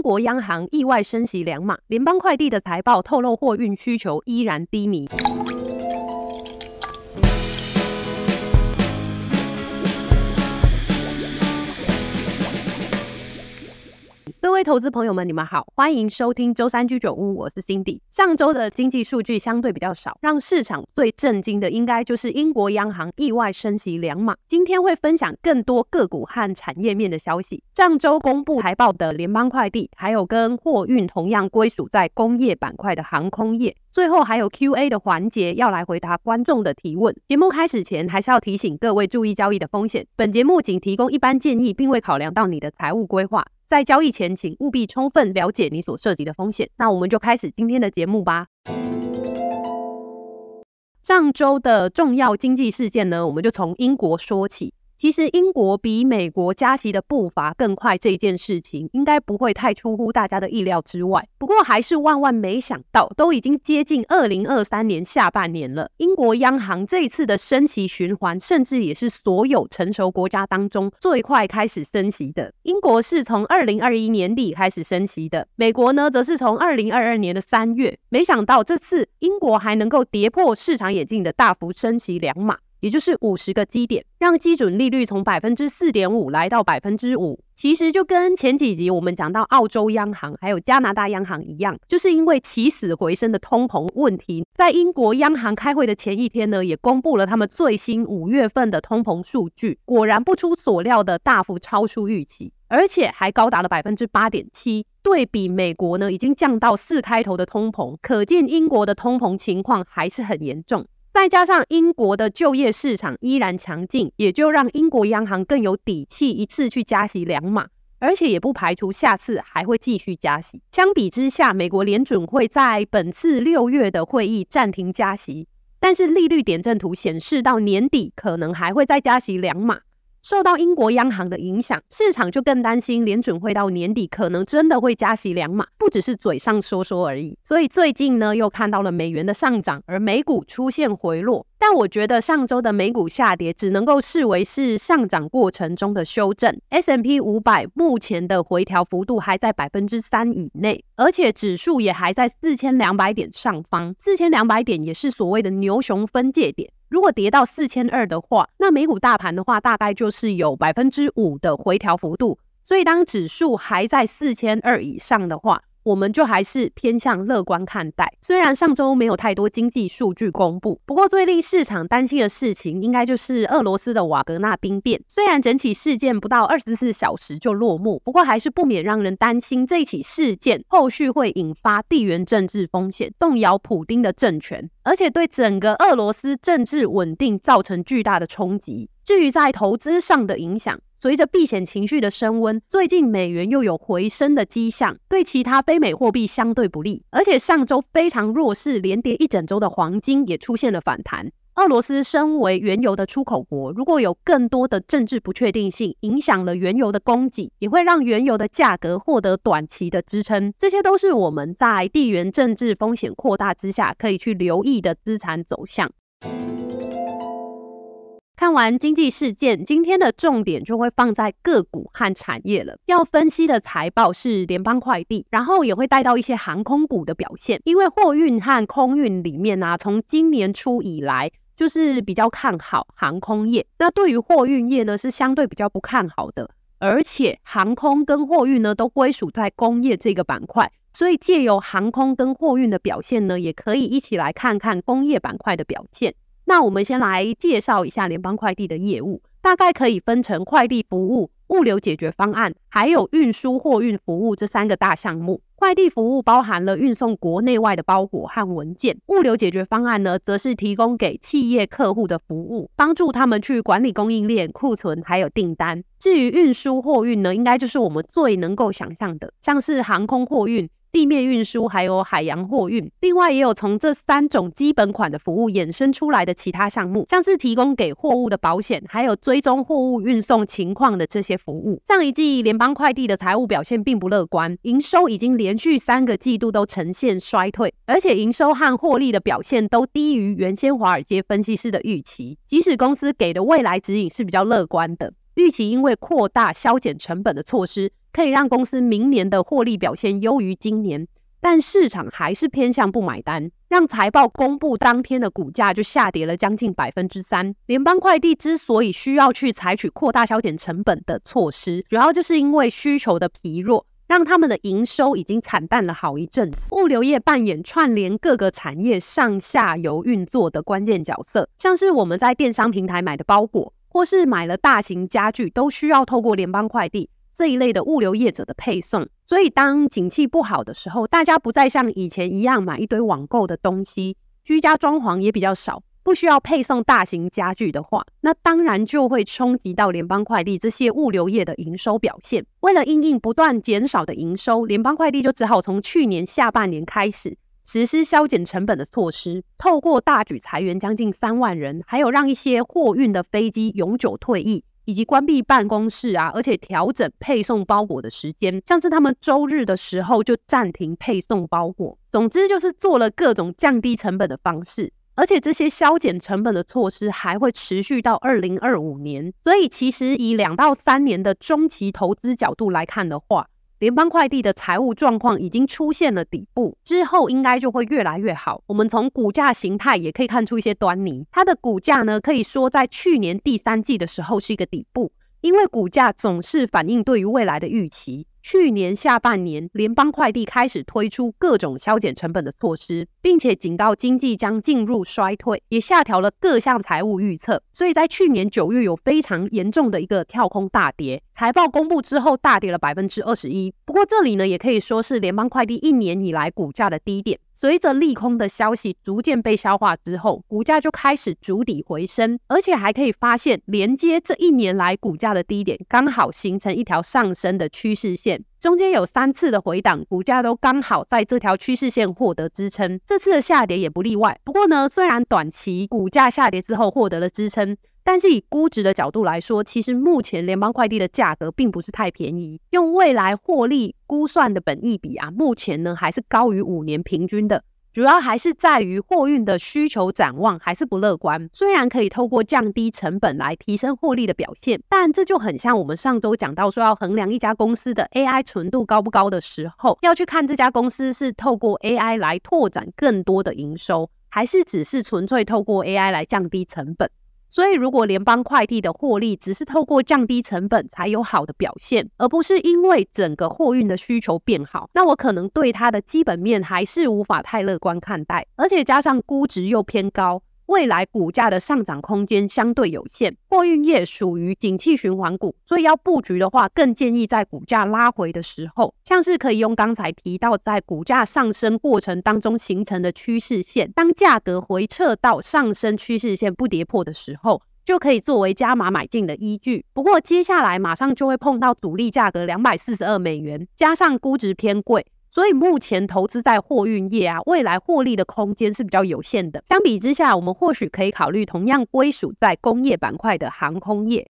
中国央行意外升息两码，联邦快递的财报透露货运需求依然低迷。位投资朋友们，你们好，欢迎收听周三居酒屋，我是 Cindy。上周的经济数据相对比较少，让市场最震惊的应该就是英国央行意外升息两码。今天会分享更多个股和产业面的消息。上周公布财报的联邦快递，还有跟货运同样归属在工业板块的航空业。最后还有 Q&A 的环节，要来回答观众的提问。节目开始前，还是要提醒各位注意交易的风险。本节目仅提供一般建议，并未考量到你的财务规划。在交易前，请务必充分了解你所涉及的风险。那我们就开始今天的节目吧。上周的重要经济事件呢，我们就从英国说起。其实英国比美国加息的步伐更快，这件事情应该不会太出乎大家的意料之外。不过还是万万没想到，都已经接近二零二三年下半年了，英国央行这一次的升息循环，甚至也是所有成熟国家当中最快开始升息的。英国是从二零二一年底开始升息的，美国呢则是从二零二二年的三月。没想到这次英国还能够跌破市场眼镜的大幅升息两码。也就是五十个基点，让基准利率从百分之四点五来到百分之五。其实就跟前几集我们讲到澳洲央行还有加拿大央行一样，就是因为起死回生的通膨问题，在英国央行开会的前一天呢，也公布了他们最新五月份的通膨数据，果然不出所料的大幅超出预期，而且还高达了百分之八点七。对比美国呢，已经降到四开头的通膨，可见英国的通膨情况还是很严重。再加上英国的就业市场依然强劲，也就让英国央行更有底气一次去加息两码，而且也不排除下次还会继续加息。相比之下，美国联准会在本次六月的会议暂停加息，但是利率点阵图显示到年底可能还会再加息两码。受到英国央行的影响，市场就更担心联准会到年底可能真的会加息两码，不只是嘴上说说而已。所以最近呢，又看到了美元的上涨，而美股出现回落。但我觉得上周的美股下跌只能够视为是上涨过程中的修正。S M P 五百目前的回调幅度还在百分之三以内，而且指数也还在四千两百点上方。四千两百点也是所谓的牛熊分界点。如果跌到四千二的话，那美股大盘的话，大概就是有百分之五的回调幅度。所以当指数还在四千二以上的话，我们就还是偏向乐观看待。虽然上周没有太多经济数据公布，不过最令市场担心的事情，应该就是俄罗斯的瓦格纳兵变。虽然整起事件不到二十四小时就落幕，不过还是不免让人担心这起事件后续会引发地缘政治风险，动摇普丁的政权，而且对整个俄罗斯政治稳定造成巨大的冲击。至于在投资上的影响，随着避险情绪的升温，最近美元又有回升的迹象，对其他非美货币相对不利。而且上周非常弱势，连跌一整周的黄金也出现了反弹。俄罗斯身为原油的出口国，如果有更多的政治不确定性，影响了原油的供给，也会让原油的价格获得短期的支撑。这些都是我们在地缘政治风险扩大之下可以去留意的资产走向。看完经济事件，今天的重点就会放在个股和产业了。要分析的财报是联邦快递，然后也会带到一些航空股的表现。因为货运和空运里面啊，从今年初以来就是比较看好航空业。那对于货运业呢，是相对比较不看好的。而且航空跟货运呢，都归属在工业这个板块，所以借由航空跟货运的表现呢，也可以一起来看看工业板块的表现。那我们先来介绍一下联邦快递的业务，大概可以分成快递服务、物流解决方案，还有运输货运服务这三个大项目。快递服务包含了运送国内外的包裹和文件，物流解决方案呢，则是提供给企业客户的服务，帮助他们去管理供应链、库存还有订单。至于运输货运呢，应该就是我们最能够想象的，像是航空货运。地面运输还有海洋货运，另外也有从这三种基本款的服务衍生出来的其他项目，像是提供给货物的保险，还有追踪货物运送情况的这些服务。上一季联邦快递的财务表现并不乐观，营收已经连续三个季度都呈现衰退，而且营收和获利的表现都低于原先华尔街分析师的预期。即使公司给的未来指引是比较乐观的。预期因为扩大削减成本的措施，可以让公司明年的获利表现优于今年。但市场还是偏向不买单，让财报公布当天的股价就下跌了将近百分之三。联邦快递之所以需要去采取扩大削减成本的措施，主要就是因为需求的疲弱，让他们的营收已经惨淡了好一阵子。物流业扮演串联各个产业上下游运作的关键角色，像是我们在电商平台买的包裹，或是买了大型家具，都需要透过联邦快递。这一类的物流业者的配送，所以当景气不好的时候，大家不再像以前一样买一堆网购的东西，居家装潢也比较少，不需要配送大型家具的话，那当然就会冲击到联邦快递这些物流业的营收表现。为了应应不断减少的营收，联邦快递就只好从去年下半年开始实施削减成本的措施，透过大举裁员将近三万人，还有让一些货运的飞机永久退役。以及关闭办公室啊，而且调整配送包裹的时间，像是他们周日的时候就暂停配送包裹。总之就是做了各种降低成本的方式，而且这些削减成本的措施还会持续到二零二五年。所以其实以两到三年的中期投资角度来看的话，联邦快递的财务状况已经出现了底部，之后应该就会越来越好。我们从股价形态也可以看出一些端倪。它的股价呢，可以说在去年第三季的时候是一个底部，因为股价总是反映对于未来的预期。去年下半年，联邦快递开始推出各种削减成本的措施，并且警告经济将进入衰退，也下调了各项财务预测。所以在去年九月有非常严重的一个跳空大跌，财报公布之后大跌了百分之二十一。不过这里呢，也可以说是联邦快递一年以来股价的低点。随着利空的消息逐渐被消化之后，股价就开始逐底回升，而且还可以发现连接这一年来股价的低点，刚好形成一条上升的趋势线。中间有三次的回档，股价都刚好在这条趋势线获得支撑。这次的下跌也不例外。不过呢，虽然短期股价下跌之后获得了支撑。但是以估值的角度来说，其实目前联邦快递的价格并不是太便宜。用未来获利估算的本益比啊，目前呢还是高于五年平均的。主要还是在于货运的需求展望还是不乐观。虽然可以透过降低成本来提升获利的表现，但这就很像我们上周讲到说要衡量一家公司的 AI 纯度高不高的时候，要去看这家公司是透过 AI 来拓展更多的营收，还是只是纯粹透过 AI 来降低成本。所以，如果联邦快递的获利只是透过降低成本才有好的表现，而不是因为整个货运的需求变好，那我可能对它的基本面还是无法太乐观看待，而且加上估值又偏高。未来股价的上涨空间相对有限，货运业属于景气循环股，所以要布局的话，更建议在股价拉回的时候，像是可以用刚才提到在股价上升过程当中形成的趋势线，当价格回撤到上升趋势线不跌破的时候，就可以作为加码买进的依据。不过接下来马上就会碰到阻力价格两百四十二美元，加上估值偏贵。所以目前投资在货运业啊，未来获利的空间是比较有限的。相比之下，我们或许可以考虑同样归属在工业板块的航空业。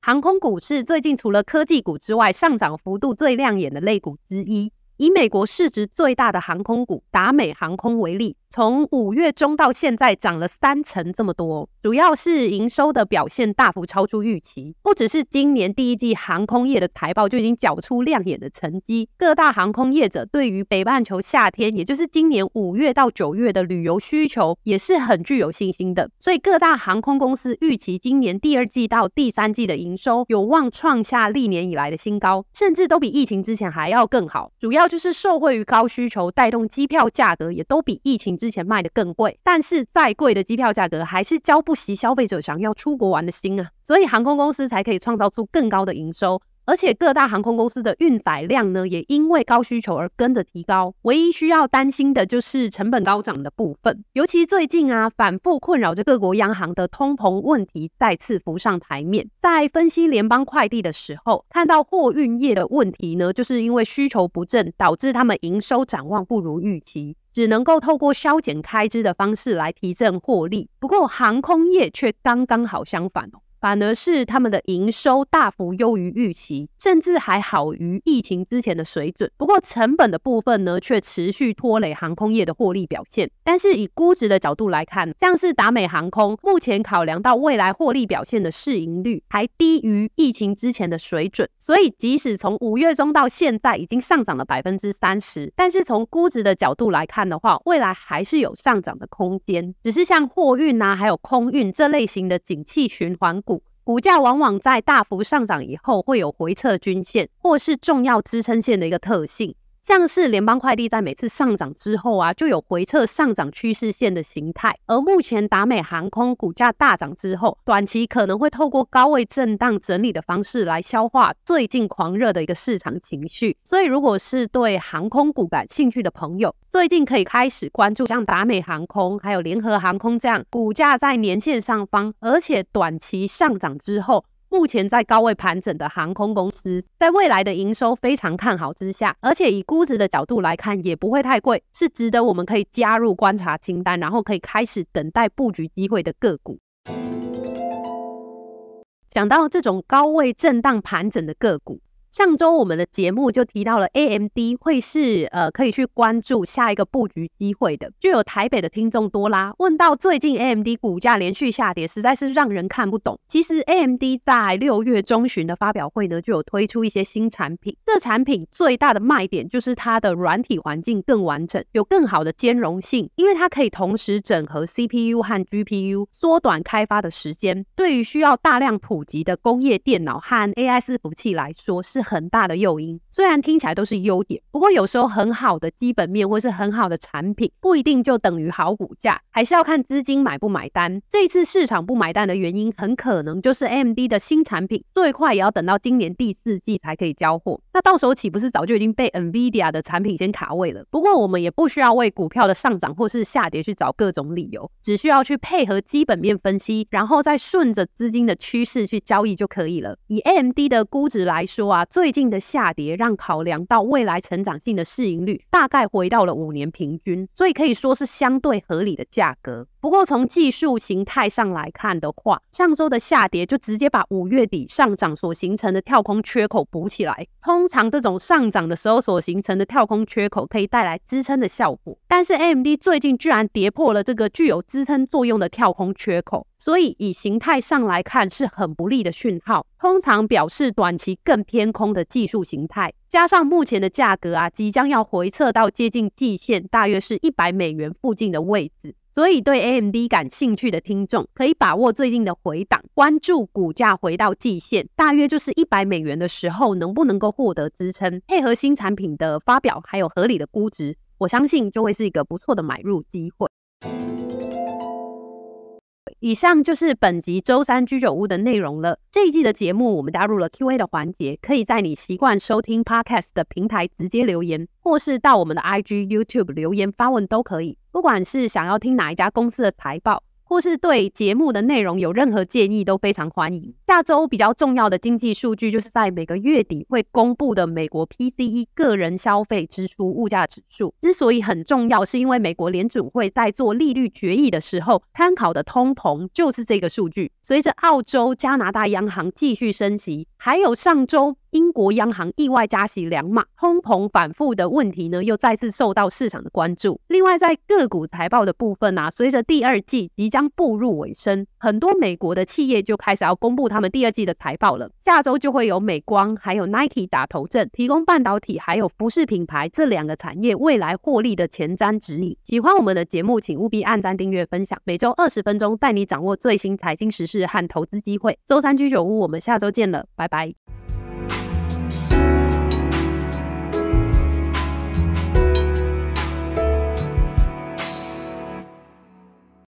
航空股是最近除了科技股之外，上涨幅度最亮眼的类股之一。以美国市值最大的航空股达美航空为例。从五月中到现在涨了三成这么多，主要是营收的表现大幅超出预期。不只是今年第一季航空业的财报就已经缴出亮眼的成绩，各大航空业者对于北半球夏天，也就是今年五月到九月的旅游需求也是很具有信心的。所以各大航空公司预期今年第二季到第三季的营收有望创下历年以来的新高，甚至都比疫情之前还要更好。主要就是受惠于高需求带动机票价格也都比疫情之之前卖的更贵，但是再贵的机票价格还是浇不熄消费者想要出国玩的心啊，所以航空公司才可以创造出更高的营收。而且各大航空公司的运载量呢，也因为高需求而跟着提高。唯一需要担心的就是成本高涨的部分，尤其最近啊，反复困扰着各国央行的通膨问题再次浮上台面。在分析联邦快递的时候，看到货运业的问题呢，就是因为需求不振，导致他们营收展望不如预期，只能够透过削减开支的方式来提振获利。不过航空业却刚刚好相反哦。反而是他们的营收大幅优于预期，甚至还好于疫情之前的水准。不过成本的部分呢，却持续拖累航空业的获利表现。但是以估值的角度来看，像是达美航空，目前考量到未来获利表现的市盈率还低于疫情之前的水准，所以即使从五月中到现在已经上涨了百分之三十，但是从估值的角度来看的话，未来还是有上涨的空间。只是像货运啊，还有空运这类型的景气循环股。股价往往在大幅上涨以后，会有回撤均线或是重要支撑线的一个特性。像是联邦快递在每次上涨之后啊，就有回撤上涨趋势线的形态。而目前达美航空股价大涨之后，短期可能会透过高位震荡整理的方式来消化最近狂热的一个市场情绪。所以，如果是对航空股感兴趣的朋友，最近可以开始关注像达美航空还有联合航空这样股价在年线上方，而且短期上涨之后。目前在高位盘整的航空公司，在未来的营收非常看好之下，而且以估值的角度来看，也不会太贵，是值得我们可以加入观察清单，然后可以开始等待布局机会的个股。讲到这种高位震荡盘整的个股。上周我们的节目就提到了 AMD 会是呃可以去关注下一个布局机会的，就有台北的听众多啦，问到最近 AMD 股价连续下跌，实在是让人看不懂。其实 AMD 在六月中旬的发表会呢，就有推出一些新产品，这产品最大的卖点就是它的软体环境更完整，有更好的兼容性，因为它可以同时整合 CPU 和 GPU，缩短开发的时间。对于需要大量普及的工业电脑和 AI 伺服器来说是。很大的诱因，虽然听起来都是优点，不过有时候很好的基本面或是很好的产品，不一定就等于好股价，还是要看资金买不买单。这一次市场不买单的原因，很可能就是 AMD 的新产品最快也要等到今年第四季才可以交货，那到时候岂不是早就已经被 NVIDIA 的产品先卡位了？不过我们也不需要为股票的上涨或是下跌去找各种理由，只需要去配合基本面分析，然后再顺着资金的趋势去交易就可以了。以 AMD 的估值来说啊。最近的下跌让考量到未来成长性的市盈率大概回到了五年平均，所以可以说是相对合理的价格。不过从技术形态上来看的话，上周的下跌就直接把五月底上涨所形成的跳空缺口补起来。通常这种上涨的时候所形成的跳空缺口可以带来支撑的效果，但是 AMD 最近居然跌破了这个具有支撑作用的跳空缺口，所以以形态上来看是很不利的讯号。通常表示短期更偏空的技术形态，加上目前的价格啊，即将要回撤到接近季线，大约是一百美元附近的位置，所以对 AMD 感兴趣的听众可以把握最近的回档，关注股价回到季线，大约就是一百美元的时候，能不能够获得支撑，配合新产品的发表，还有合理的估值，我相信就会是一个不错的买入机会。以上就是本集周三居酒屋的内容了。这一季的节目，我们加入了 Q&A 的环节，可以在你习惯收听 Podcast 的平台直接留言，或是到我们的 IG、YouTube 留言发问都可以。不管是想要听哪一家公司的财报，或是对节目的内容有任何建议，都非常欢迎。下周比较重要的经济数据，就是在每个月底会公布的美国 PCE 个人消费支出物价指数。之所以很重要，是因为美国联准会在做利率决议的时候，参考的通膨就是这个数据。随着澳洲、加拿大央行继续升息，还有上周。英国央行意外加息两码，通膨反复的问题呢，又再次受到市场的关注。另外，在个股财报的部分啊，随着第二季即将步入尾声，很多美国的企业就开始要公布他们第二季的财报了。下周就会有美光还有 Nike 打头阵，提供半导体还有服饰品牌这两个产业未来获利的前瞻指引。喜欢我们的节目，请务必按赞、订阅、分享。每周二十分钟，带你掌握最新财经时事和投资机会。周三居酒屋，我们下周见了，拜拜。